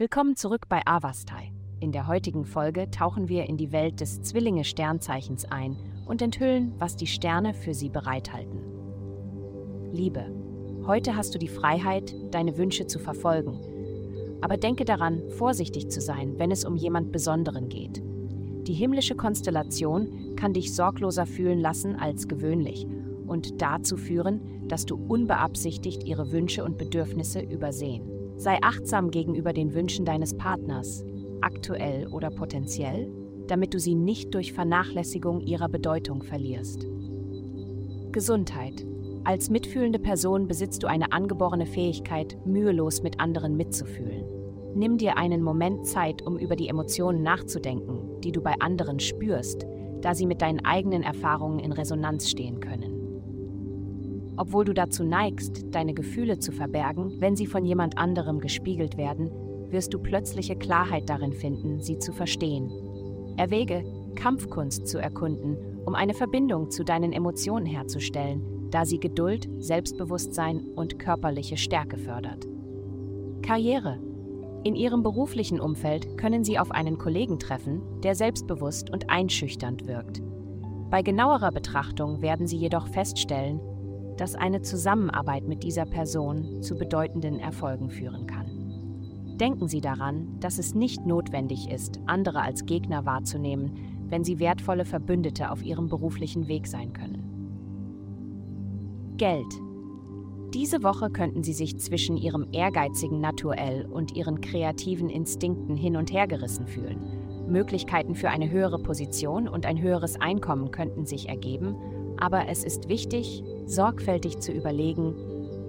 Willkommen zurück bei Avastai. In der heutigen Folge tauchen wir in die Welt des Zwillinge-Sternzeichens ein und enthüllen, was die Sterne für sie bereithalten. Liebe, heute hast du die Freiheit, deine Wünsche zu verfolgen. Aber denke daran, vorsichtig zu sein, wenn es um jemand Besonderen geht. Die himmlische Konstellation kann dich sorgloser fühlen lassen als gewöhnlich und dazu führen, dass du unbeabsichtigt ihre Wünsche und Bedürfnisse übersehen. Sei achtsam gegenüber den Wünschen deines Partners, aktuell oder potenziell, damit du sie nicht durch Vernachlässigung ihrer Bedeutung verlierst. Gesundheit. Als mitfühlende Person besitzt du eine angeborene Fähigkeit, mühelos mit anderen mitzufühlen. Nimm dir einen Moment Zeit, um über die Emotionen nachzudenken, die du bei anderen spürst, da sie mit deinen eigenen Erfahrungen in Resonanz stehen können obwohl du dazu neigst, deine Gefühle zu verbergen, wenn sie von jemand anderem gespiegelt werden, wirst du plötzliche Klarheit darin finden, sie zu verstehen. Erwäge, Kampfkunst zu erkunden, um eine Verbindung zu deinen Emotionen herzustellen, da sie Geduld, Selbstbewusstsein und körperliche Stärke fördert. Karriere. In ihrem beruflichen Umfeld können Sie auf einen Kollegen treffen, der selbstbewusst und einschüchternd wirkt. Bei genauerer Betrachtung werden Sie jedoch feststellen, dass eine Zusammenarbeit mit dieser Person zu bedeutenden Erfolgen führen kann. Denken Sie daran, dass es nicht notwendig ist, andere als Gegner wahrzunehmen, wenn sie wertvolle Verbündete auf ihrem beruflichen Weg sein können. Geld. Diese Woche könnten Sie sich zwischen Ihrem ehrgeizigen Naturell und Ihren kreativen Instinkten hin und her gerissen fühlen. Möglichkeiten für eine höhere Position und ein höheres Einkommen könnten sich ergeben, aber es ist wichtig, sorgfältig zu überlegen,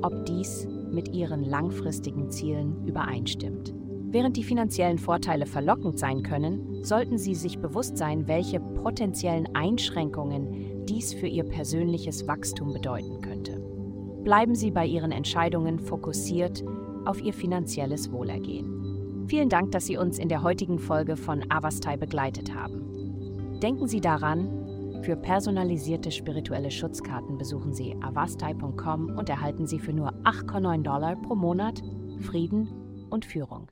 ob dies mit ihren langfristigen Zielen übereinstimmt. Während die finanziellen Vorteile verlockend sein können, sollten Sie sich bewusst sein, welche potenziellen Einschränkungen dies für Ihr persönliches Wachstum bedeuten könnte. Bleiben Sie bei Ihren Entscheidungen fokussiert auf Ihr finanzielles Wohlergehen. Vielen Dank, dass Sie uns in der heutigen Folge von Avastai begleitet haben. Denken Sie daran, für personalisierte spirituelle Schutzkarten besuchen Sie avastai.com und erhalten Sie für nur 8,9 Dollar pro Monat Frieden und Führung.